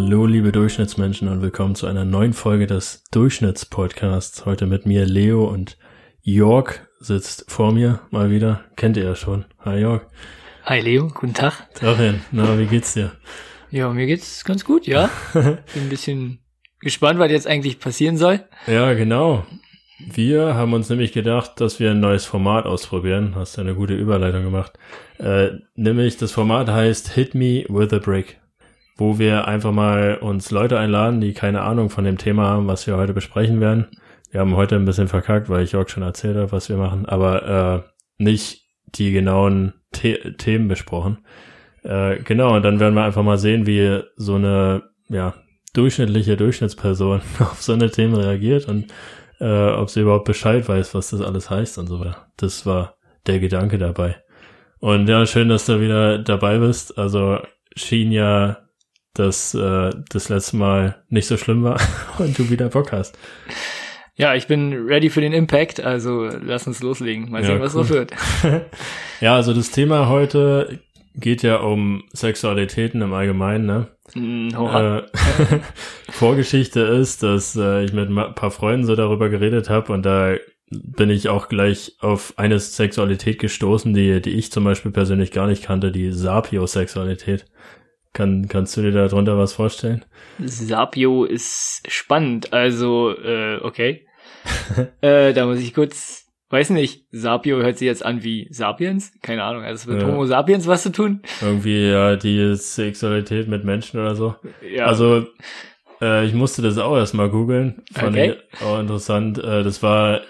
Hallo, liebe Durchschnittsmenschen und willkommen zu einer neuen Folge des Durchschnittspodcasts. Heute mit mir Leo und Jörg sitzt vor mir mal wieder. Kennt ihr ja schon. Hi Jörg. Hi Leo, guten Tag. Tagchen. Na, wie geht's dir? Ja, mir geht's ganz gut, ja. Bin ein bisschen gespannt, was jetzt eigentlich passieren soll. Ja, genau. Wir haben uns nämlich gedacht, dass wir ein neues Format ausprobieren. Hast ja eine gute Überleitung gemacht. Äh, nämlich das Format heißt Hit Me with a Brick wo wir einfach mal uns Leute einladen, die keine Ahnung von dem Thema haben, was wir heute besprechen werden. Wir haben heute ein bisschen verkackt, weil ich Jörg schon erzählt habe, was wir machen, aber äh, nicht die genauen The Themen besprochen. Äh, genau, und dann werden wir einfach mal sehen, wie so eine ja, durchschnittliche Durchschnittsperson auf so eine Themen reagiert und äh, ob sie überhaupt Bescheid weiß, was das alles heißt und so weiter. Das war der Gedanke dabei. Und ja, schön, dass du wieder dabei bist. Also schien ja dass äh, das letzte Mal nicht so schlimm war und du wieder Bock hast. Ja, ich bin ready für den Impact, also lass uns loslegen. Mal sehen, ja, was cool. noch wird. ja, also das Thema heute geht ja um Sexualitäten im Allgemeinen, ne? Mm, äh, Vorgeschichte ist, dass äh, ich mit ein paar Freunden so darüber geredet habe und da bin ich auch gleich auf eine Sexualität gestoßen, die, die ich zum Beispiel persönlich gar nicht kannte, die Sapiosexualität. Kann, kannst du dir darunter was vorstellen? Sapio ist spannend, also, äh, okay. äh, da muss ich kurz, weiß nicht, Sapio hört sich jetzt an wie Sapiens? Keine Ahnung, also es wird ja. Homo Sapiens was zu tun? Irgendwie, ja, die Sexualität mit Menschen oder so. Ja. Also, äh, ich musste das auch erstmal googeln. Fand okay. ich auch interessant. Äh, das war,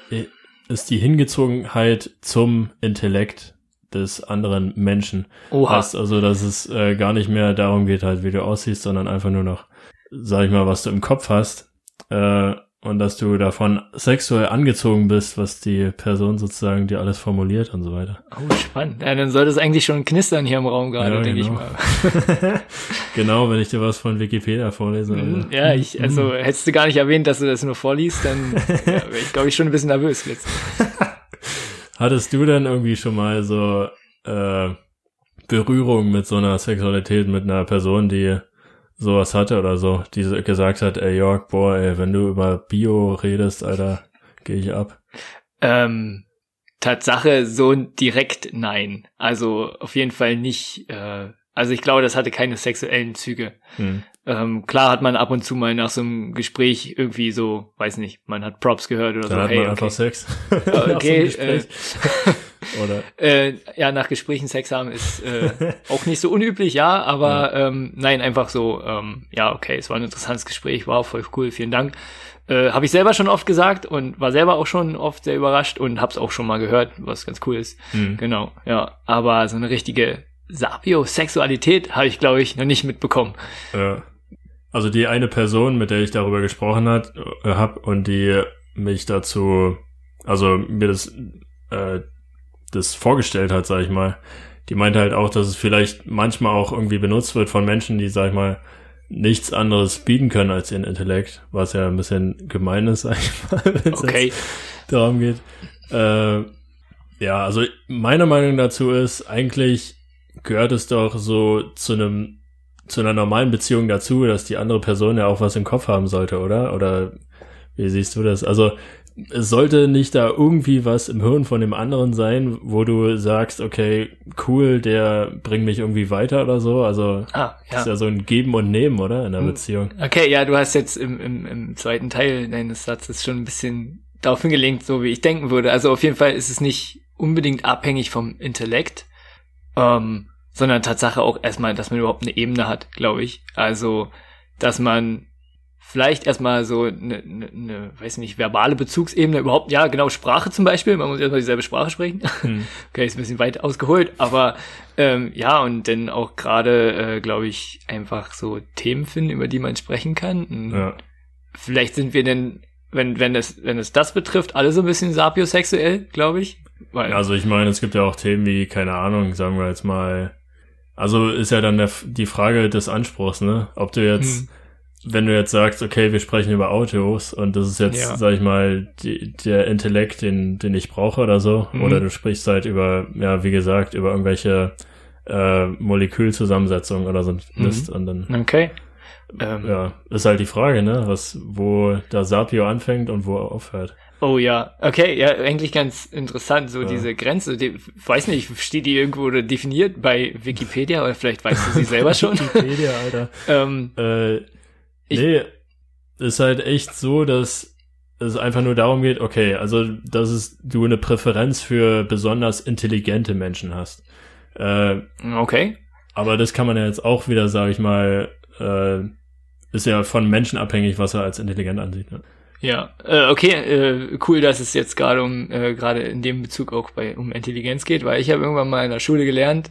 ist die Hingezogenheit zum Intellekt des anderen Menschen Oha. hast. Also, dass es äh, gar nicht mehr darum geht, halt, wie du aussiehst, sondern einfach nur noch, sag ich mal, was du im Kopf hast. Äh, und dass du davon sexuell angezogen bist, was die Person sozusagen dir alles formuliert und so weiter. Oh, spannend. Ja, dann soll das eigentlich schon knistern hier im Raum gerade, ja, denke genau. ich mal. genau, wenn ich dir was von Wikipedia vorlese. Mhm. Also. Ja, ich, also hättest du gar nicht erwähnt, dass du das nur vorliest, dann ja, wäre ich, glaube ich, schon ein bisschen nervös jetzt. Hattest du denn irgendwie schon mal so äh, Berührung mit so einer Sexualität mit einer Person, die sowas hatte oder so, die gesagt hat, ey Jörg, boah, ey, wenn du über Bio redest, Alter, gehe ich ab. Ähm, Tatsache so direkt nein. Also auf jeden Fall nicht. Äh, also ich glaube, das hatte keine sexuellen Züge. Hm. Ähm, klar hat man ab und zu mal nach so einem Gespräch irgendwie so, weiß nicht, man hat Props gehört oder Dann so. Hat hey, man okay. einfach Sex. okay. so äh, oder? Äh, ja, nach Gesprächen Sex haben ist äh, auch nicht so unüblich, ja, aber ja. Ähm, nein, einfach so, ähm, ja, okay, es war ein interessantes Gespräch, wow, voll cool, vielen Dank. Äh, habe ich selber schon oft gesagt und war selber auch schon oft sehr überrascht und hab's auch schon mal gehört, was ganz cool ist. Mhm. Genau, ja. Aber so eine richtige Sapiosexualität habe ich, glaube ich, noch nicht mitbekommen. Ja. Also die eine Person, mit der ich darüber gesprochen hat, äh, hab und die mich dazu, also mir das, äh, das vorgestellt hat, sag ich mal, die meinte halt auch, dass es vielleicht manchmal auch irgendwie benutzt wird von Menschen, die, sag ich mal, nichts anderes bieten können als ihren Intellekt, was ja ein bisschen gemein ist, sag ich mal, wenn es okay. darum geht. Äh, ja, also meine Meinung dazu ist, eigentlich gehört es doch so zu einem zu einer normalen Beziehung dazu, dass die andere Person ja auch was im Kopf haben sollte, oder? Oder wie siehst du das? Also es sollte nicht da irgendwie was im Hirn von dem anderen sein, wo du sagst, okay, cool, der bringt mich irgendwie weiter oder so. Also ah, ja. ist ja so ein Geben und Nehmen, oder? In der hm. Beziehung. Okay, ja, du hast jetzt im, im, im zweiten Teil deines Satzes schon ein bisschen darauf hingelenkt, so wie ich denken würde. Also auf jeden Fall ist es nicht unbedingt abhängig vom Intellekt. Ähm, sondern Tatsache auch erstmal, dass man überhaupt eine Ebene hat, glaube ich. Also, dass man vielleicht erstmal so eine, eine, eine, weiß nicht, verbale Bezugsebene überhaupt, ja, genau, Sprache zum Beispiel, man muss erstmal dieselbe Sprache sprechen. Hm. Okay, ist ein bisschen weit ausgeholt, aber ähm, ja, und dann auch gerade, äh, glaube ich, einfach so Themen finden, über die man sprechen kann. Ja. Vielleicht sind wir denn, wenn, wenn es, wenn es das betrifft, alle so ein bisschen sapiosexuell, glaube ich. Weil, also ich meine, es gibt ja auch Themen wie, keine Ahnung, sagen wir jetzt mal, also ist ja dann der, die Frage des Anspruchs, ne? Ob du jetzt, hm. wenn du jetzt sagst, okay, wir sprechen über Autos und das ist jetzt, ja. sag ich mal, die, der Intellekt, den, den ich brauche oder so, mhm. oder du sprichst halt über, ja, wie gesagt, über irgendwelche äh, Molekülzusammensetzungen oder so ein Mist mhm. und dann. Okay. Ähm, Ja, ist halt die Frage, ne? Was, wo da Sapio anfängt und wo er aufhört. Oh ja, okay, ja, eigentlich ganz interessant, so Ja. diese Grenze. Die, weiß nicht, steht die irgendwo oder definiert bei Wikipedia oder vielleicht weißt du sie selber schon? Wikipedia, Alter. ähm, Äh, Ich- nee, ist halt echt so, dass es einfach nur darum geht, okay, also, dass es, du eine Präferenz für besonders intelligente Menschen hast. Äh, okay. aber das kann man ja jetzt auch wieder, sag ich mal, äh, ist ja von Menschen abhängig, was er als intelligent ansieht. Ne? Ja, äh, okay, äh, cool, dass es jetzt gerade um äh, gerade in dem Bezug auch bei um Intelligenz geht, weil ich habe irgendwann mal in der Schule gelernt,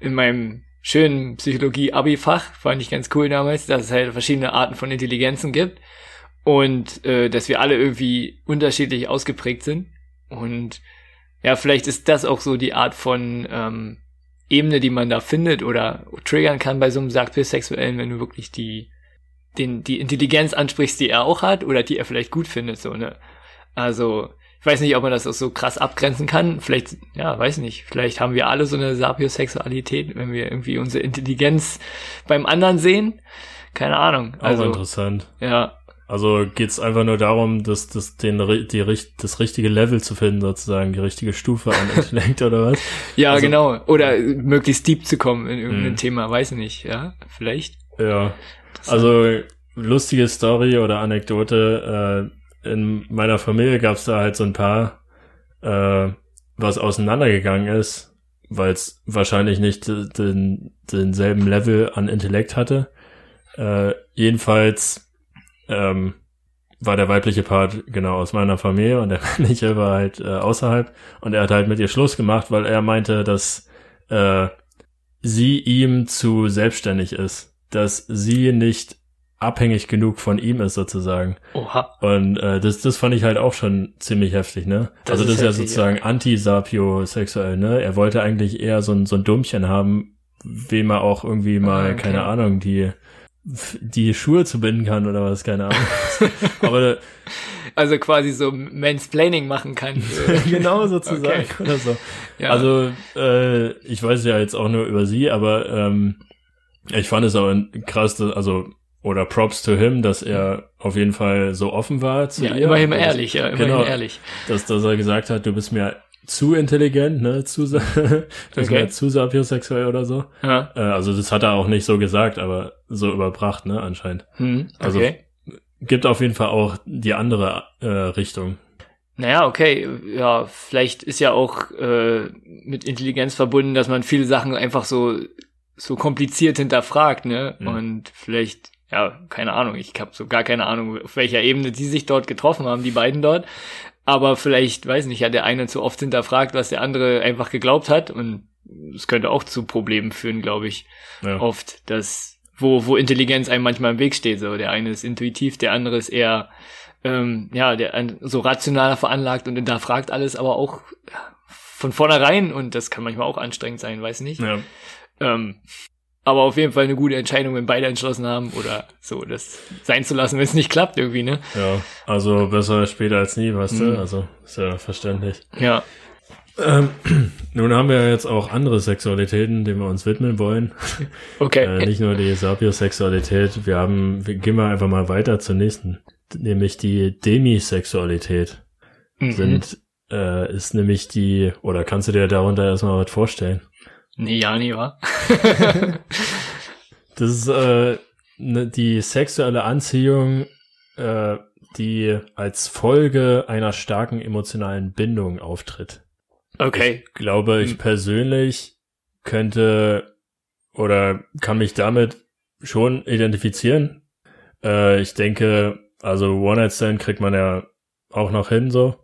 in meinem schönen Psychologie-Abi-Fach, fand ich ganz cool damals, dass es halt verschiedene Arten von Intelligenzen gibt und äh, dass wir alle irgendwie unterschiedlich ausgeprägt sind. Und ja, vielleicht ist das auch so die Art von ähm, Ebene, die man da findet oder triggern kann bei so einem Sexuellen, wenn du wirklich die den, die Intelligenz ansprichst, die er auch hat oder die er vielleicht gut findet, so, ne? Also, ich weiß nicht, ob man das auch so krass abgrenzen kann. Vielleicht, ja, weiß nicht. Vielleicht haben wir alle so eine Sapiosexualität, wenn wir irgendwie unsere Intelligenz beim anderen sehen. Keine Ahnung. Auch Also, interessant. ja, Also geht's einfach nur darum, dass das den die das richtige Level zu finden, sozusagen die richtige Stufe an Intellekt oder was? ja, Also- genau. Oder möglichst deep zu kommen in irgendein Mhm. Thema, weiß ich nicht, ja, vielleicht. Ja. Also lustige Story oder Anekdote. Äh, in meiner Familie gab's da halt so ein paar, äh, was auseinandergegangen ist, weil es wahrscheinlich nicht den, denselben Level an Intellekt hatte. Äh, jedenfalls ähm, war der weibliche Part genau aus meiner Familie und der männliche war halt äh, außerhalb und er hat halt mit ihr Schluss gemacht, weil er meinte, dass äh, sie ihm zu selbstständig ist, dass sie nicht abhängig genug von ihm ist sozusagen. Oha. Und äh, das, das fand ich halt auch schon ziemlich heftig, ne? Das also das ist ist ja heftig, sozusagen anti-sapiosexuell, ne? Er wollte eigentlich eher so ein, so ein Dummchen haben, wem er auch irgendwie mal, Ah, okay. keine Ahnung, die die Schuhe zu binden kann oder was, keine Ahnung. Aber Also quasi so Mansplaining machen kann. genau sozusagen Okay. oder so. ja. Also, äh, ich weiß ja jetzt auch nur über sie, aber ähm, ich fand es aber krass, dass, also, oder Props to him, dass er auf jeden Fall so offen war zu ja, ihr. immerhin Und ehrlich, ja, immerhin genau. ehrlich. Dass, dass er gesagt hat, du bist mir zu intelligent, ne, zu, du bist Okay. mir zu sapiosexuell oder so. Ja. Äh, also das hat er auch nicht so gesagt, aber so überbracht, ne, anscheinend. Hm, Also- okay. Gibt auf jeden Fall auch die andere äh, Richtung. Naja, okay, ja, vielleicht ist ja auch äh, mit Intelligenz verbunden, dass man viele Sachen einfach so so kompliziert hinterfragt, ne? Mhm. Und vielleicht, ja, keine Ahnung, ich habe so gar keine Ahnung, auf welcher Ebene die sich dort getroffen haben, die beiden dort. Aber vielleicht, weiß nicht, hat der eine zu oft hinterfragt, was der andere einfach geglaubt hat. Und es könnte auch zu Problemen führen, glaube ich Ja. oft, dass wo, wo Intelligenz einem manchmal im Weg steht. So, der eine ist intuitiv, der andere ist eher ähm, ja, der so rationaler veranlagt und hinterfragt alles, aber auch ja, von vornherein und das kann manchmal auch anstrengend sein, weiß nicht. Ja. Ähm, aber auf jeden Fall eine gute Entscheidung, wenn beide entschlossen haben oder so, das sein zu lassen, wenn es nicht klappt irgendwie, ne? ja, also besser später als nie, weißt Mhm. du? Also ist ja verständlich. Ja. Ähm, nun haben wir jetzt auch andere Sexualitäten, denen wir uns widmen wollen. Okay. Äh, nicht nur die Sapiosexualität. Wir haben, wir gehen wir einfach mal weiter zur nächsten, nämlich die Demisexualität. Mhm. Sind äh, ist nämlich die, oder kannst du dir darunter erstmal was vorstellen? Nee, ja, nee, wa? Das ist äh, ne, die sexuelle Anziehung, äh, die als Folge einer starken emotionalen Bindung auftritt. Okay. Ich glaube, ich Hm. persönlich könnte oder kann mich damit schon identifizieren. Äh, ich denke, also One-Night-Stand kriegt man ja auch noch hin so.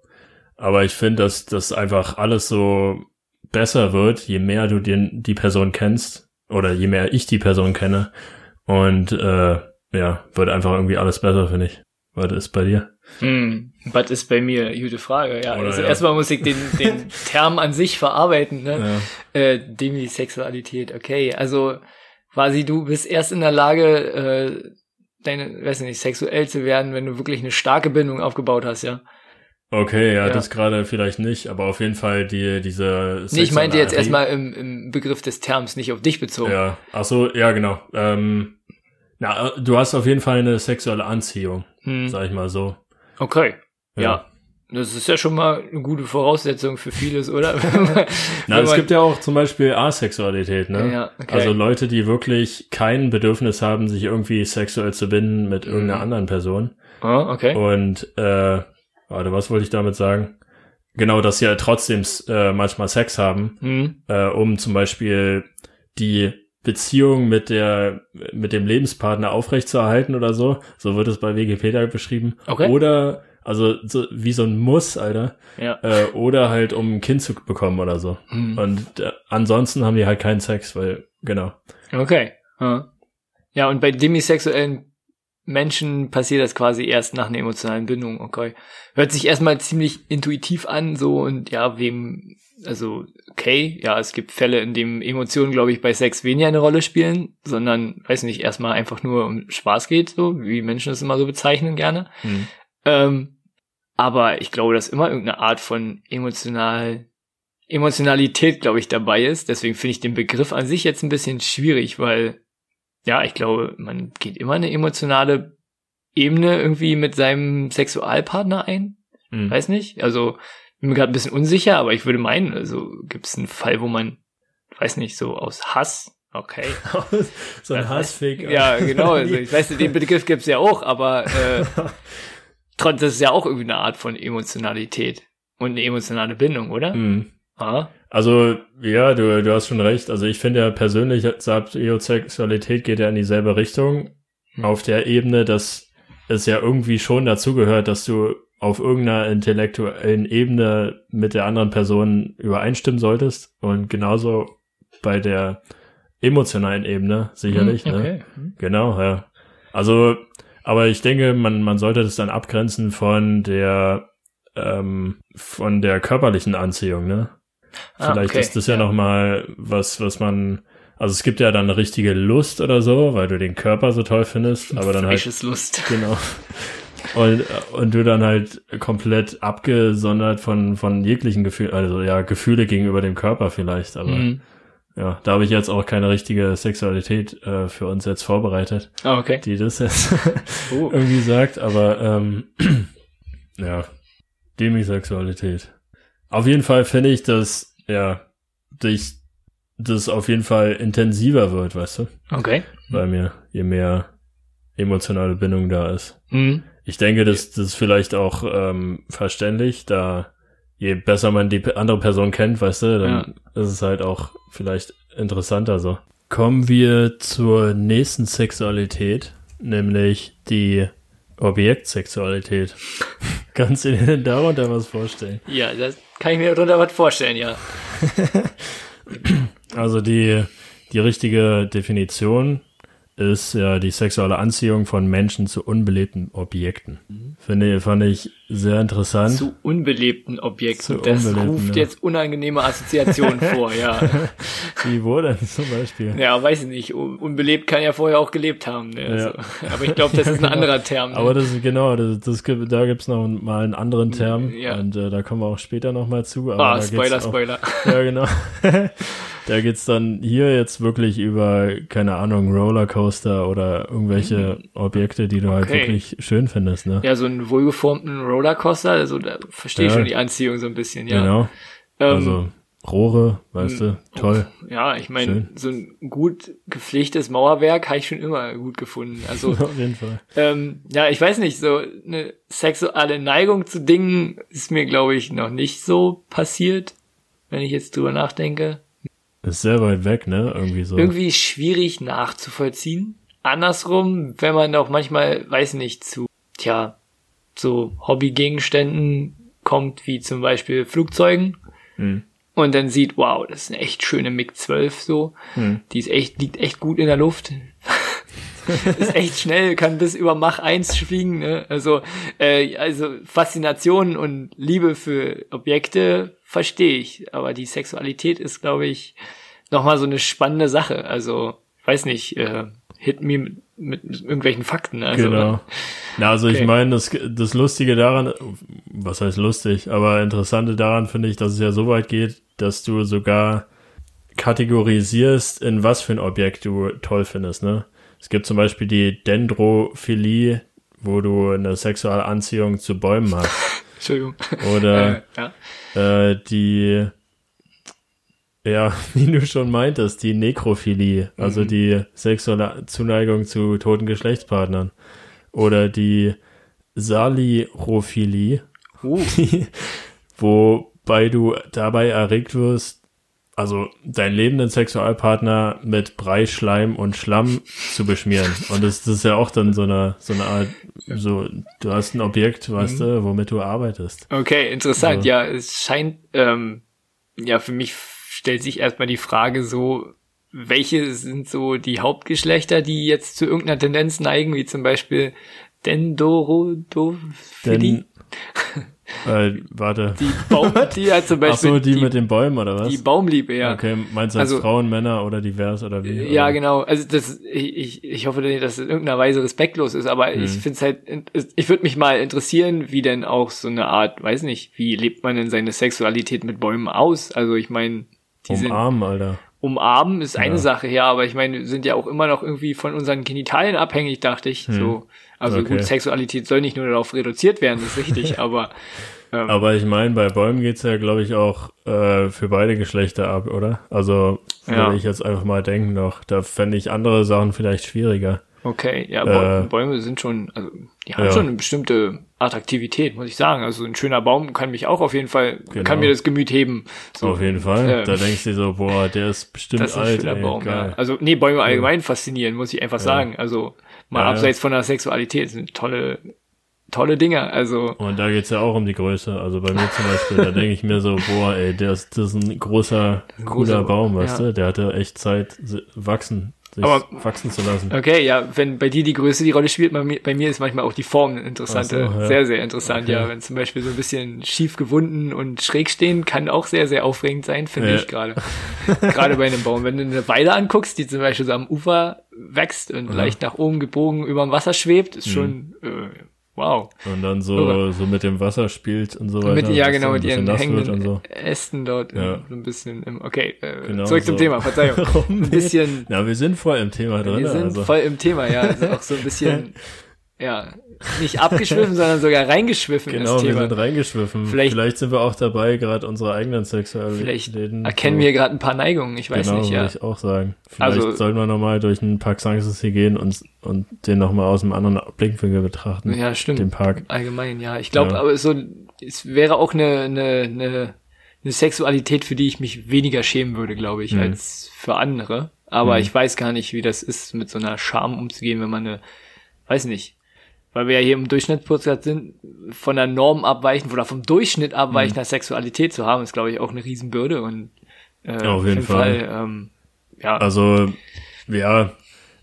Aber ich finde, dass das einfach alles so besser wird, je mehr du den, die Person kennst oder je mehr ich die Person kenne. Und äh, ja, wird einfach irgendwie alles besser, finde ich. Was ist bei dir? Hm, was ist bei mir? Gute Frage. Ja, Oder also ja. erstmal muss ich den, den Term an sich verarbeiten, ne? Ja. Äh, Demisexualität, okay. Also quasi du bist erst in der Lage, äh, deine, weiß nicht, sexuell zu werden, wenn du wirklich eine starke Bindung aufgebaut hast, ja. Okay, ja, Ja. das gerade vielleicht nicht, aber auf jeden Fall die diese. Nee, ich meinte jetzt erstmal im, im Begriff des Terms, nicht auf dich bezogen. Ja, ach so, ja, genau. Ähm, Na, du hast auf jeden Fall eine sexuelle Anziehung, Hm. sag ich mal so. Okay. Ja. Das ist ja schon mal eine gute Voraussetzung für vieles, oder? Na, es gibt ja auch zum Beispiel Asexualität, ne? Ja, okay. Also Leute, die wirklich kein Bedürfnis haben, sich irgendwie sexuell zu binden mit irgendeiner Mhm. anderen Person. Ah, okay. Und, äh, warte, was wollte ich damit sagen? Genau, dass sie ja trotzdem äh, manchmal Sex haben, Hm. äh, um zum Beispiel die Beziehung mit der mit dem Lebenspartner aufrechtzuerhalten oder so. So wird es bei Wikipedia beschrieben. Okay. Oder also so wie so ein Muss, Alter. Ja. Äh, oder halt um ein Kind zu bekommen oder so. Hm. Und äh, ansonsten haben die halt keinen Sex, weil genau. Okay. Ja. ja, und bei demisexuellen Menschen passiert das quasi erst nach einer emotionalen Bindung. Okay. Hört sich erstmal ziemlich intuitiv an, so und ja, wem, also, okay, ja, es gibt Fälle, in denen Emotionen, glaube ich, bei Sex weniger eine Rolle spielen, sondern, weiß nicht, erstmal einfach nur um Spaß geht, so, wie Menschen es immer so bezeichnen gerne. Hm. Ähm, aber ich glaube, dass immer irgendeine Art von emotional, Emotionalität, glaube ich, dabei ist. Deswegen finde ich den Begriff an sich jetzt ein bisschen schwierig, weil, ja, ich glaube, man geht immer eine emotionale Ebene irgendwie mit seinem Sexualpartner ein. Hm. Weiß nicht. Also, bin mir gerade ein bisschen unsicher, aber ich würde meinen, also gibt es einen Fall, wo man, weiß nicht, so aus Hass, okay, so ein Hassfick. ja, genau. Also ich weiß, den Begriff gibt's ja auch, aber äh, trotzdem ist ja auch irgendwie eine Art von Emotionalität und eine emotionale Bindung, oder? Hm. Ah, Also, ja, du, du hast schon recht. Also ich finde ja persönlich, Sapiosexualität geht ja in dieselbe Richtung. Auf der Ebene, dass es ja irgendwie schon dazugehört, dass du auf irgendeiner intellektuellen Ebene mit der anderen Person übereinstimmen solltest. Und genauso bei der emotionalen Ebene, sicherlich. Hm, Ne? okay. Hm. Genau, ja. Also, aber ich denke, man, man sollte das dann abgrenzen von der, ähm, von der körperlichen Anziehung, ne? Ah, Vielleicht okay. ist das ja, noch mal was, was man, also es gibt ja dann eine richtige Lust oder so, weil du den Körper so toll findest, aber dann halt, Lust. genau. Und, und du dann halt komplett abgesondert von, von jeglichen Gefühlen, also ja, Gefühle gegenüber dem Körper vielleicht, aber Mhm. ja, da habe ich jetzt auch keine richtige Sexualität äh, für uns jetzt vorbereitet, Ah, okay. die das jetzt Oh. irgendwie sagt, aber ähm, ja, Demisexualität. Auf jeden Fall finde ich, dass ja, dich das auf jeden Fall intensiver wird, weißt du, Okay. bei mir, je mehr emotionale Bindung da ist. Mhm. Ich denke, das, das ist vielleicht auch ähm, verständlich, da je besser man die andere Person kennt, weißt du, dann ist es halt auch vielleicht interessanter so. Kommen wir zur nächsten Sexualität, nämlich die Objektsexualität. Kannst du dir denn darunter was vorstellen? Ja, das kann ich mir darunter was vorstellen, ja. Also die, die richtige Definition ist ja die sexuelle Anziehung von Menschen zu unbelebten Objekten. Finde, fand ich sehr interessant. Zu unbelebten Objekten. Zu das unbelebten, ruft ja. jetzt unangenehme Assoziationen vor, ja. Wie wo denn zum Beispiel? Ja, weiß ich nicht. Un- Unbelebt kann ja vorher auch gelebt haben. Ne? Ja. Also, aber ich glaube, das ist ein anderer Term. Ne? Aber das ist genau, das, das gibt, da gibt's noch mal einen anderen Term Ja. und äh, da kommen wir auch später noch mal zu. Aber ah, geht's Spoiler, auch, Spoiler. Ja, genau. Da geht's dann hier jetzt wirklich über, keine Ahnung, Rollercoaster oder irgendwelche Objekte, die du halt Okay. wirklich schön findest, ne? Ja, so einen wohlgeformten Rollercoaster, also da verstehe ich Ja. schon die Anziehung so ein bisschen, ja. Genau. Ähm, Also Rohre, weißt du, toll. Ja, ich meine, so ein gut gepflegtes Mauerwerk habe ich schon immer gut gefunden. Also, Auf jeden Fall. ähm, ja, ich weiß nicht, so eine sexuelle Neigung zu Dingen ist mir, glaube ich, noch nicht so passiert, wenn ich jetzt drüber nachdenke. Ist sehr weit weg, ne? Irgendwie so. Irgendwie schwierig nachzuvollziehen. Andersrum, wenn man auch manchmal, weiß nicht, zu, tja, so Hobbygegenständen kommt, wie zum Beispiel Flugzeugen, Hm. und dann sieht, wow, das ist eine echt schöne MiG-12 so. Hm. Die ist echt, liegt echt gut in der Luft. ist echt schnell, kann bis über Mach 1 fliegen. Ne? Also, äh, also Faszination und Liebe für Objekte verstehe ich. Aber die Sexualität ist, glaube ich, nochmal so eine spannende Sache. Also, ich weiß nicht, äh, hit me mit, mit, mit irgendwelchen Fakten. Also, Genau. Na, also ich Okay. meine, das, das Lustige daran, was heißt lustig, aber Interessante daran finde ich, dass es ja so weit geht, dass du sogar kategorisierst, in was für ein Objekt du toll findest, ne? Es gibt zum Beispiel die Dendrophilie, wo du eine sexuelle Anziehung zu Bäumen hast. Entschuldigung. Oder Äh, ja. äh, die, ja, wie du schon meintest, die Nekrophilie, also Mhm. die sexuelle Zuneigung zu toten Geschlechtspartnern. Oder die Salirophilie, Uh, wobei du dabei erregt wirst, also deinen lebenden Sexualpartner mit Brei, Schleim und Schlamm zu beschmieren. Und das, das ist ja auch dann so eine, so eine Art, so, du hast ein Objekt, weißt Mhm. du, womit du arbeitest. okay, interessant. Ja. Ja, es scheint, ähm, ja, für mich stellt sich erstmal die Frage so, welche sind so die Hauptgeschlechter, die jetzt zu irgendeiner Tendenz neigen, wie zum Beispiel Dendorodophilie? Denn, äh, warte. Die Baum, die ja zum Ach Beispiel so, die, mit den Bäumen oder was? die Baumliebe, ja. Okay, meinst du als Also- Frauen, Männer oder divers oder wie? Ja, oder? genau. Also das, ich, ich, ich hoffe, nicht, dass es in irgendeiner Weise respektlos ist, aber ich Mhm. finde es halt, ich würde mich mal interessieren, wie denn auch so eine Art, weiß nicht, wie lebt man denn seine Sexualität mit Bäumen aus? Also ich meine, die sind Umarmen, Alter. Umarmen ist eine Ja. Sache, ja, aber ich meine, wir sind ja auch immer noch irgendwie von unseren Genitalien abhängig, dachte ich. So, also Okay. gut, Sexualität soll nicht nur darauf reduziert werden, das ist richtig, aber ähm, Aber ich meine, bei Bäumen geht's ja, glaube ich, auch äh, für beide Geschlechter ab, oder? Also würde Ja. ich jetzt einfach mal denken noch. Da fände ich andere Sachen vielleicht schwieriger. Okay, ja, Äh, Bäume, Bäume sind schon, also die haben ja. schon eine bestimmte Attraktivität, muss ich sagen. Also ein schöner Baum kann mich auch auf jeden Fall, Genau. kann mir das Gemüt heben. So, Auf jeden Fall. ähm, da denkst du dir so, boah, der ist bestimmt das ist ein alt, schöner ey, Baum. Ja. Also nee, Bäume allgemein faszinieren, muss ich einfach sagen. Also mal Ja, ja. abseits von der Sexualität sind tolle, tolle Dinge. Also Und da geht's ja auch um die Größe. Also bei mir zum Beispiel, da denke ich mir so, boah, ey, der ist, das ist ein großer, Ein cooler großer- Baum, weißt ja. du? Der hatte echt Zeit, wachsen, sich Aber- wachsen zu lassen. Okay, ja, wenn bei dir die Größe die Rolle spielt, bei mir, ist manchmal auch die Form eine interessante, Ach so, ja. sehr, sehr interessant, Okay. ja. Wenn zum Beispiel so ein bisschen schief gewunden und schräg stehen, kann auch sehr, sehr aufregend sein, finde Ja. ich gerade. gerade bei einem Baum. Wenn du eine Weide anguckst, die zum Beispiel so am Ufer wächst und Ja. leicht nach oben gebogen über dem Wasser schwebt, ist schon, äh, wow. Und dann so, so mit dem Wasser spielt und so weiter. Mit, ja, genau, mit ihren hängenden und so. Ästen dort Ja. so ein bisschen im, okay, äh, Genau zurück zum so. Thema, Verzeihung. Warum Ein bisschen, Na, wir sind voll im Thema drin. Wir sind also. voll im Thema, ja. Also auch so ein bisschen, ja, nicht abgeschwiffen, sondern sogar reingeschwiffen Genau, wir sind reingeschwiffen. Vielleicht- Vielleicht, sind wir auch dabei, gerade unsere eigenen Vielleicht Sexualitäten. erkennen so- wir gerade ein paar Neigungen, ich weiß genau, nicht, ja. würde ich auch sagen. Vielleicht Also- sollten wir nochmal durch einen Park Sanssouci gehen und, und den nochmal aus einem anderen Blickwinkel betrachten. Ja, stimmt. Den Park. Allgemein, ja. Ich glaube, Ja. aber so, es wäre auch eine, eine, eine, eine Sexualität, für die ich mich weniger schämen würde, glaube ich, Mhm. als für andere. Aber Mhm. ich weiß gar nicht, wie das ist, mit so einer Scham umzugehen, wenn man eine, weiß nicht, weil wir ja hier im Durchschnittspodcast sind, von der Norm abweichend oder vom Durchschnitt abweichender Sexualität zu haben, ist, glaube ich, auch eine Riesenbürde und äh, Auf jeden Fall. ähm, ja, Also, ja,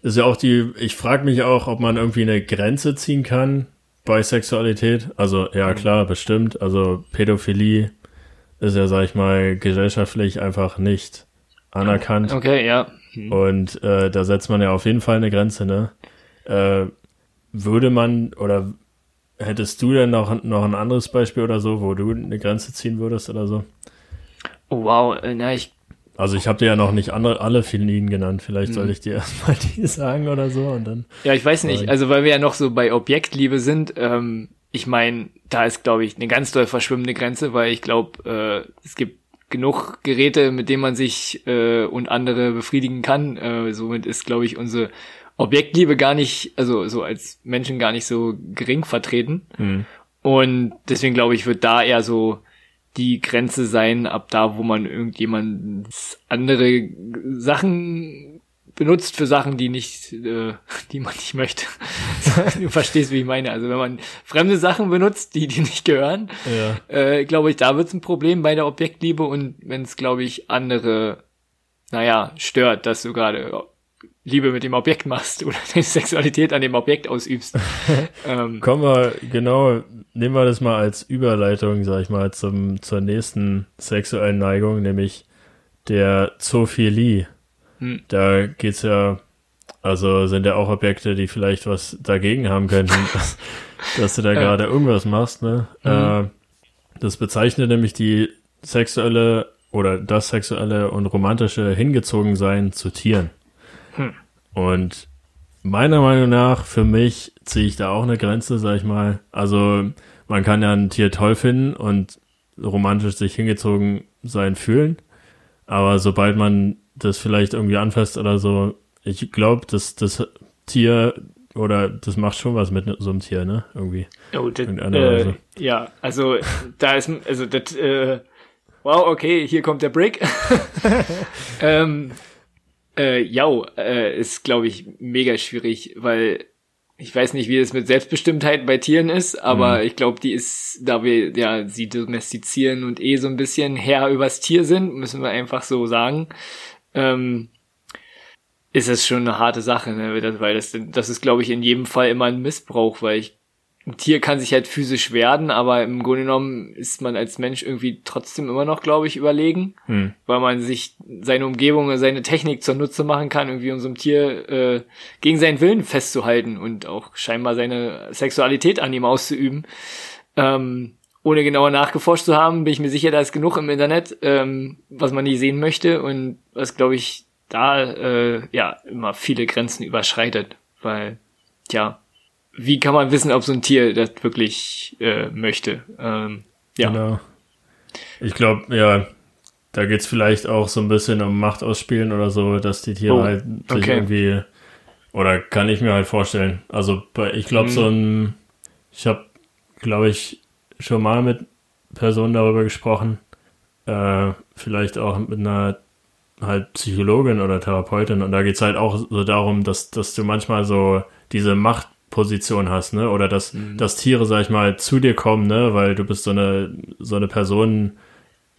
ist ja auch die, ich frage mich auch, ob man irgendwie eine Grenze ziehen kann bei Sexualität. Also, Mhm. ja, klar, bestimmt. Also, Pädophilie ist ja, sag ich mal, gesellschaftlich einfach nicht anerkannt. okay, ja. Hm. Und äh, da setzt man ja auf jeden Fall eine Grenze, ne? Äh, würde man oder hättest du denn noch, noch ein anderes Beispiel oder so, wo du eine Grenze ziehen würdest oder so? Oh, wow, äh, na, ich Also ich habe dir ja noch nicht andere, alle Philinen genannt. Vielleicht Mhm. soll ich dir erstmal die sagen oder so und dann. Ja, ich weiß nicht. Also weil wir ja noch so bei Objektliebe sind, ähm, ich meine, da ist, glaube ich, eine ganz doll verschwimmende Grenze, weil ich glaube, äh, es gibt genug Geräte, mit denen man sich äh, und andere befriedigen kann. Äh, somit ist, glaube ich, unsere Objektliebe gar nicht, also so als Menschen gar nicht so gering vertreten. Hm. Und deswegen glaube ich, wird da eher so die Grenze sein, ab da, wo man irgendjemand andere Sachen benutzt für Sachen, die nicht, äh, die man nicht möchte. du verstehst, wie ich meine. Also wenn man fremde Sachen benutzt, die die nicht gehören, Ja. äh, glaube ich, da wird es ein Problem bei der Objektliebe und wenn es, glaube ich, andere, naja, stört, dass du gerade Liebe mit dem Objekt machst oder deine Sexualität an dem Objekt ausübst. ähm, Kommen wir, genau, nehmen wir das mal als Überleitung, sag ich mal, zum, zur nächsten sexuellen Neigung, nämlich der Zoophilie. Hm. Da geht's ja, also sind ja auch Objekte, die vielleicht was dagegen haben könnten, dass, dass du da gerade irgendwas machst, ne? Mhm. Äh, das bezeichnet nämlich die sexuelle oder das sexuelle und romantische Hingezogensein zu Tieren. Und meiner Meinung nach, für mich ziehe ich da auch eine Grenze, sag ich mal. Also man kann ja ein Tier toll finden und romantisch sich hingezogen sein fühlen. Aber sobald man das vielleicht irgendwie anfasst oder so, ich glaube, dass das Tier oder das macht schon was mit so einem Tier, ne? Irgendwie. Oh, das, äh, ja, also da ist, also das, äh, wow, okay, hier kommt der Break. ähm, äh, ja, äh, ist, glaube ich, mega schwierig, weil ich weiß nicht, wie es mit Selbstbestimmtheit bei Tieren ist, aber mhm. ich glaube, die ist, da wir ja sie domestizieren und eh so ein bisschen Herr übers Tier sind, müssen wir einfach so sagen, ähm, ist es schon eine harte Sache, ne? weil das, das ist, glaube ich, in jedem Fall immer ein Missbrauch, weil ich ein Tier kann sich halt physisch werden, aber im Grunde genommen ist man als Mensch irgendwie trotzdem immer noch, glaube ich, überlegen, hm. weil man sich seine Umgebung, seine Technik zur Nutze machen kann, irgendwie um so ein Tier äh, gegen seinen Willen festzuhalten und auch scheinbar seine Sexualität an ihm auszuüben. Ähm, ohne genauer nachgeforscht zu haben, bin ich mir sicher, da ist genug im Internet, ähm, was man nie sehen möchte und was, glaube ich, da äh, ja immer viele Grenzen überschreitet, weil, ja, wie kann man wissen, ob so ein Tier das wirklich äh, möchte? Ähm, ja. Genau. Ich glaube, ja, da geht's vielleicht auch so ein bisschen um Macht ausspielen oder so, dass die Tiere oh, halt sich okay. irgendwie oder kann ich mir halt vorstellen. Also ich glaube, mhm. so ein, ich habe, glaube ich, schon mal mit Personen darüber gesprochen, äh, vielleicht auch mit einer halt Psychologin oder Therapeutin und da geht's halt auch so darum, dass, dass du manchmal so diese Macht Position hast, ne? Oder dass, mhm. dass Tiere, sag ich mal, zu dir kommen, ne? Weil du bist so eine, so eine Person,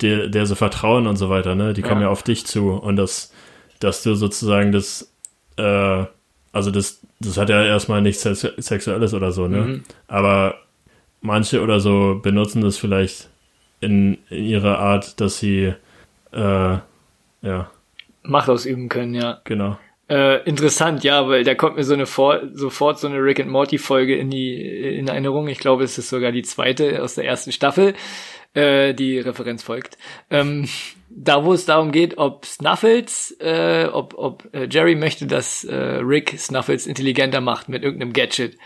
der, der sie vertrauen und so weiter, ne? Die kommen ja, ja auf dich zu und das, dass du sozusagen das, äh, also das, das hat ja erstmal nichts Sexuelles oder so, ne? Mhm. Aber manche oder so benutzen das vielleicht in, in ihrer Art, dass sie, äh, ja. Macht ausüben können, ja. Genau. Äh, interessant, ja, weil da kommt mir so eine vor, sofort so eine Rick and Morty Folge in die in Erinnerung. Ich glaube, es ist sogar die zweite aus der ersten Staffel, äh, die Referenz folgt. Ähm, da, wo es darum geht, ob Snuffles, äh, ob, ob äh, Jerry möchte, dass äh, Rick Snuffles intelligenter macht mit irgendeinem Gadget.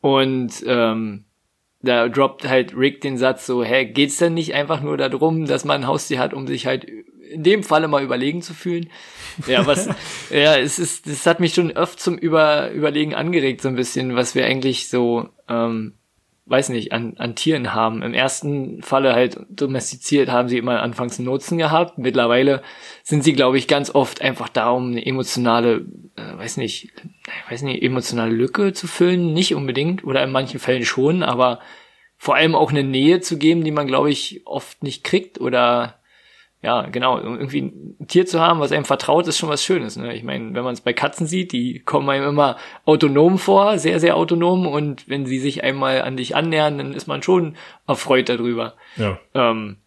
Und ähm, da droppt halt Rick den Satz so, hä, geht's denn nicht einfach nur darum, dass man ein Haustier hat, um sich halt in dem Falle mal überlegen zu fühlen? Ja, was, ja, es ist, das hat mich schon oft zum Über, Überlegen angeregt, so ein bisschen, was wir eigentlich so, ähm, weiß nicht, an, an Tieren haben. Im ersten Falle halt domestiziert haben sie immer anfangs einen Nutzen gehabt. Mittlerweile sind sie, glaube ich, ganz oft einfach da, um eine emotionale, äh, weiß nicht, weiß nicht, emotionale Lücke zu füllen. Nicht unbedingt, oder in manchen Fällen schon, aber vor allem auch eine Nähe zu geben, die man, glaube ich, oft nicht kriegt oder ja, genau, irgendwie ein Tier zu haben, was einem vertraut, ist schon was Schönes. Ne? Ich meine, wenn man es bei Katzen sieht, die kommen einem immer autonom vor, sehr, sehr autonom. Und wenn sie sich einmal an dich annähern, dann ist man schon erfreut darüber. Ja. Ähm,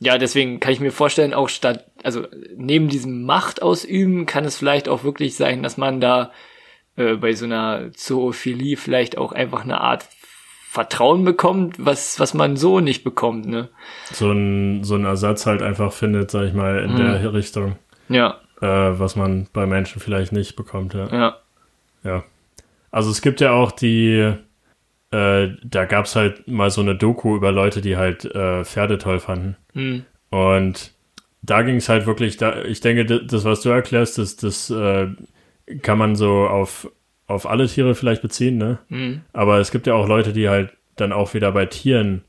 ja, deswegen kann ich mir vorstellen, auch statt, also neben diesem Macht ausüben, kann es vielleicht auch wirklich sein, dass man da äh, bei so einer Zoophilie vielleicht auch einfach eine Art Vertrauen bekommt, was, was man so nicht bekommt, ne? So ein, so ein Ersatz halt einfach findet, sag ich mal, in mhm. der Richtung. Ja. Äh, was man bei Menschen vielleicht nicht bekommt, ja. Ja. Ja. Also es gibt ja auch die, äh, da gab's halt mal so eine Doku über Leute, die halt äh, Pferde toll fanden. Mhm. Und da ging es halt wirklich, da, ich denke, das, was du erklärst, das, das äh, kann man so auf auf alle Tiere vielleicht beziehen, ne? Mhm. Aber es gibt ja auch Leute, die halt dann auch wieder bei Tieren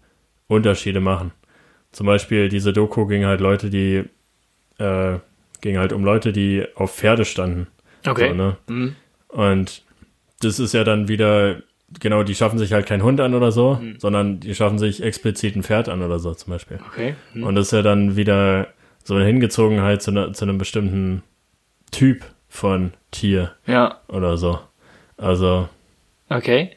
Unterschiede machen. Zum Beispiel diese Doku ging halt Leute, die äh, ging halt um Leute, die auf Pferde standen. Okay. So, ne? Mhm. Und das ist ja dann wieder, genau, die schaffen sich halt keinen Hund an oder so, mhm. sondern die schaffen sich explizit ein Pferd an oder so zum Beispiel. Okay. Mhm. Und das ist ja dann wieder so eine Hingezogenheit zu, ne, zu einem bestimmten Typ von Tier. Ja. Oder so. Also. Okay.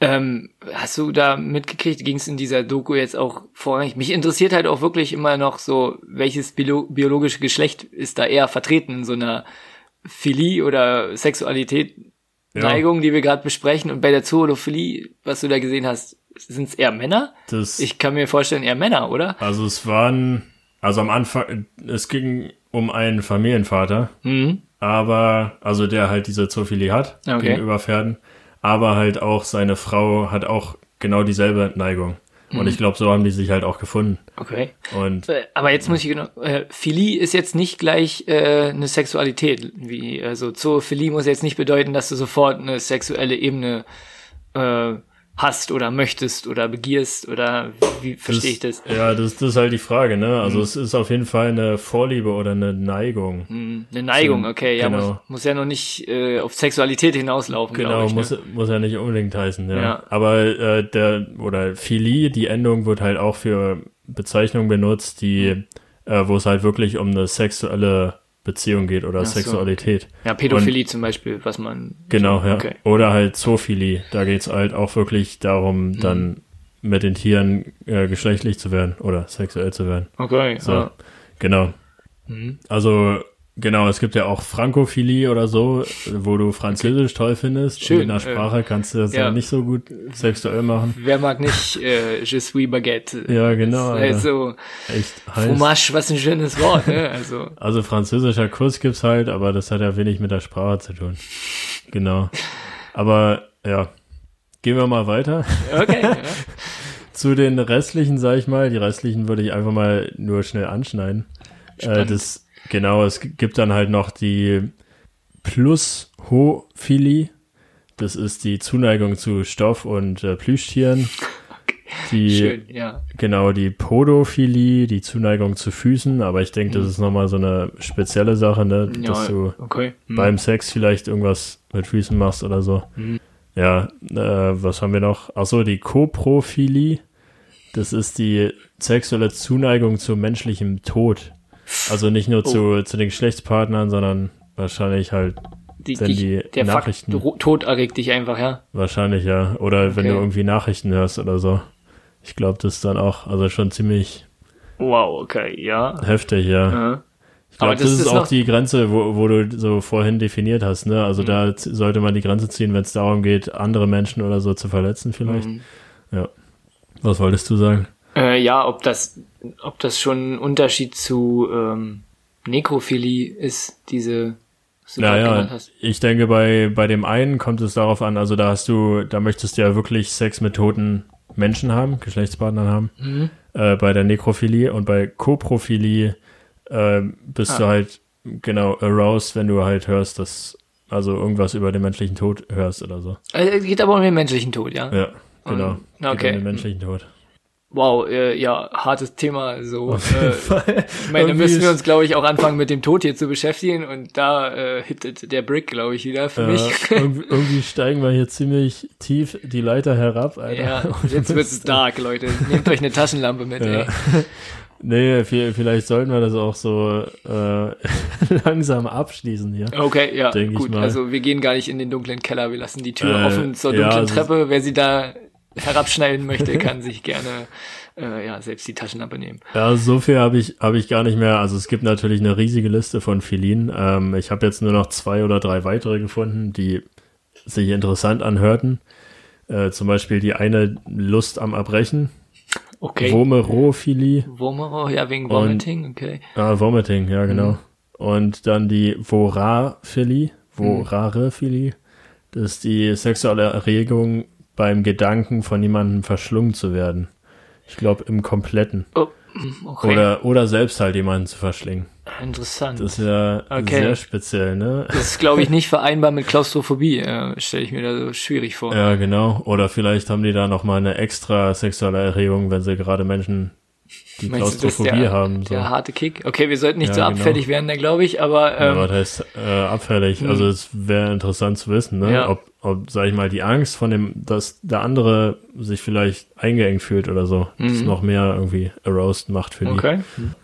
Ähm, hast du da mitgekriegt, ging es in dieser Doku jetzt auch vorrangig? Mich interessiert halt auch wirklich immer noch so, welches bio biologische Geschlecht ist da eher vertreten in so einer Philie oder Sexualität, Neigung, ja. die wir gerade besprechen. Und bei der Zoolophilie, was du da gesehen hast, sind es eher Männer? Das, ich kann mir vorstellen, eher Männer, oder? Also es waren, also am Anfang, es ging um einen Familienvater. Mhm aber, also der halt diese Zoophilie hat Okay. gegenüber Pferden, aber halt auch seine Frau hat auch genau dieselbe Neigung. Und ich glaube, so haben die sich halt auch gefunden. Okay. Und Äh, Aber jetzt muss ich genau, äh, Philie ist jetzt nicht gleich äh, eine Sexualität. Wie, also Zoophilie muss jetzt nicht bedeuten, dass du sofort eine sexuelle Ebene äh, hast oder möchtest oder begierst oder wie verstehe ich das? Ja, das, das ist halt die Frage, ne? Also es ist auf jeden Fall eine Vorliebe oder eine Neigung. Hm, Eine Neigung, So, okay, ja, genau. muss, muss ja noch nicht äh, auf Sexualität hinauslaufen, Genau, ich. muss, ne? muss ja nicht unbedingt heißen, ja. Ja. Aber äh, der oder Philie, die Endung wird halt auch für Bezeichnungen benutzt, die, äh, wo es halt wirklich um eine sexuelle Beziehung geht oder so. Sexualität. Ja, Pädophilie zum Beispiel, was man. Genau, ja. Okay. Oder halt Zoophilie. Da geht's halt auch wirklich darum, Mhm. dann mit den Tieren äh, geschlechtlich zu werden oder sexuell zu werden. Okay, So, ja. genau. Mhm. Also, genau, es gibt ja auch Frankophilie oder so, wo du Französisch toll findest. Schön, Und in der äh, Sprache kannst du das ja. nicht so gut sexuell machen. Wer mag nicht äh, Je suis Baguette? Ja, genau, Das ist halt so, Echt heiß. Fromage, was ein schönes Wort, ne? Also, Also französischer Kuss gibt's halt, aber das hat ja wenig mit der Sprache zu tun. Genau. Aber ja, gehen wir mal weiter okay. ja. zu den restlichen, sag ich mal. Die restlichen würde ich einfach mal nur schnell anschneiden. Äh, Spannend. das genau, es gibt dann halt noch die Plushophilie. Das ist die Zuneigung zu Stoff- und äh, Plüschtieren. Die, Schön, ja. Genau, die Podophilie, die Zuneigung zu Füßen, aber ich denke, das ist nochmal so eine spezielle Sache, ne? Mhm. ja Dass du okay. Hm. beim Sex vielleicht irgendwas mit Füßen machst oder so. Mhm. Ja, äh, was haben wir noch? Ach so, die Koprophilie. Das ist die sexuelle Zuneigung zu menschlichem Tod. Also nicht nur Oh. zu, zu den Geschlechtspartnern, sondern wahrscheinlich halt, die, wenn die der Nachrichten- Fakt, Tod erregt dich einfach, ja. wahrscheinlich ja. Oder wenn Okay. du irgendwie Nachrichten hörst oder so. Ich glaube, das ist dann auch, also schon ziemlich Wow, okay, ja. heftig, ja. ja. Ich glaube, das, das ist ist auch die Grenze, wo, wo du so vorhin definiert hast, ne? Mhm. Also da z- sollte man die Grenze ziehen, wenn es darum geht, andere Menschen oder so zu verletzen vielleicht. Mhm. Ja. Was wolltest du sagen? Äh, ja, ob das, ob das schon ein Unterschied zu ähm, Nekrophilie ist, diese, was du genannt hast. ich denke, bei, bei dem einen kommt es darauf an, also da hast du, da möchtest du ja wirklich Sex mit toten Menschen haben, Geschlechtspartnern haben. Mhm. Äh, bei der Nekrophilie und bei Koprophilie äh, bist Ah. du halt genau aroused, wenn du halt hörst, dass also irgendwas über den menschlichen Tod hörst oder so. Äh, Es geht aber um den menschlichen Tod, ja. Ja, genau. Geht okay. Um den menschlichen Tod. Wow, äh, ja, hartes Thema. So, äh, ich meine, da müssen wir uns, glaube ich, auch anfangen mit dem Tod hier zu beschäftigen und da äh, hittet der Brick, glaube ich, wieder für Äh, mich. irgendwie, irgendwie steigen wir hier ziemlich tief die Leiter herab, Alter. ja, Und jetzt wird's dark, Leute. Nehmt euch eine Taschenlampe mit, Ja. ey. Nee, vi- vielleicht sollten wir das auch so äh, langsam abschließen hier. Okay, ja, gut. Also wir gehen gar nicht in den dunklen Keller, wir lassen die Tür Äh, offen zur ja, dunklen also- Treppe. Wer sie da herabschneiden möchte, kann sich gerne äh, ja selbst die Taschenlampe nehmen. Ja, so viel habe ich, hab ich gar nicht mehr. Also es gibt natürlich eine riesige Liste von Filinen. Ähm, ich habe jetzt nur noch zwei oder drei weitere gefunden, die sich interessant anhörten. Äh, zum Beispiel die eine Lust am Erbrechen, Okay. Vomerophilie, Wurmero, ja, wegen Vomiting, okay. ah, Vomiting, ja genau. Und dann die Voraphilie, Vorarephilie, das ist die sexuelle Erregung beim Gedanken von jemandem verschlungen zu werden. Ich glaube im Kompletten. Oh, okay. Oder, oder selbst halt jemanden zu verschlingen. Interessant. Das ist ja Okay. sehr speziell, ne? Das ist, glaube ich, nicht vereinbar mit Klaustrophobie, äh, stelle ich mir da so schwierig vor. Ja, genau. Oder vielleicht haben die da noch mal eine extra sexuelle Erregung, wenn sie gerade Menschen, die Meinst Klaustrophobie der, haben. So. der harte Kick? Okay, wir sollten nicht Ja, so genau. abfällig werden da, glaube ich, aber ja, ähm, was heißt äh, abfällig? Also es wäre interessant zu wissen, ne? Ja. Ob, ob, sag ich mal, die Angst von dem, dass der andere sich vielleicht eingeengt fühlt oder so, das noch mehr irgendwie aroused macht für die. Mhm. okay.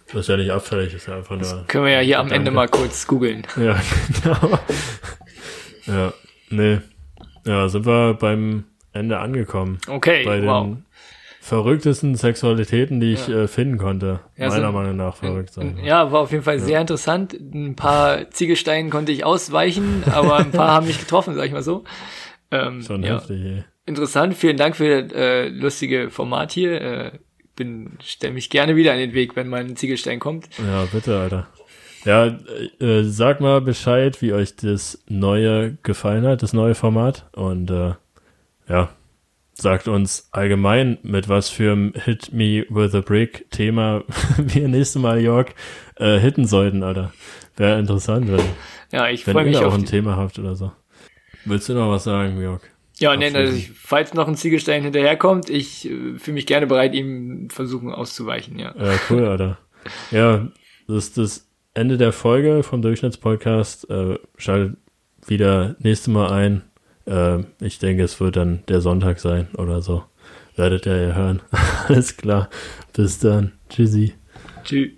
Das ist ja nicht abfällig, das ist ja einfach nur. Können wir ja hier am. Ende mal kurz googeln. Ja, genau. ja, nee. Ja, sind wir beim Ende angekommen. Okay, bei den wow. Verrücktesten Sexualitäten, die ich äh, finden konnte. Ja, Meiner so- Meinung nach verrückt sein. Ja, war auf jeden Fall sehr interessant. Ein paar Ziegelsteinen konnte ich ausweichen, aber ein paar haben mich getroffen, sag ich mal so. Ähm, Schon ja. heftig, ey. Interessant, vielen Dank für das äh, lustige Format hier. Äh, bin, stell mich gerne wieder in den Weg, wenn mal ein Ziegelstein kommt. Ja, bitte, Alter. Ja, äh, sag mal Bescheid, wie euch das neue gefallen hat, das neue Format. Und äh, ja, sagt uns allgemein, mit was für einem Hit Me With a Brick Thema wir nächstes Mal York äh, hitten sollten, Alter. Wäre interessant, wenn, Ja, ich wenn freue ihr mich auch ein Thema habt oder so. Willst du noch was sagen, York? Ja, nee, also ich, falls noch ein Ziegelstein hinterherkommt, ich äh, fühle mich gerne bereit, ihm versuchen auszuweichen, ja. Äh, cool, Alter. Ja, das ist das Ende der Folge vom Durchschnittspodcast. Äh, schaltet wieder nächste Mal ein. Äh, ich denke, es wird dann der Sonntag sein oder so. Werdet ihr ja hören. Alles klar. Bis dann. Tschüssi. Tschüss.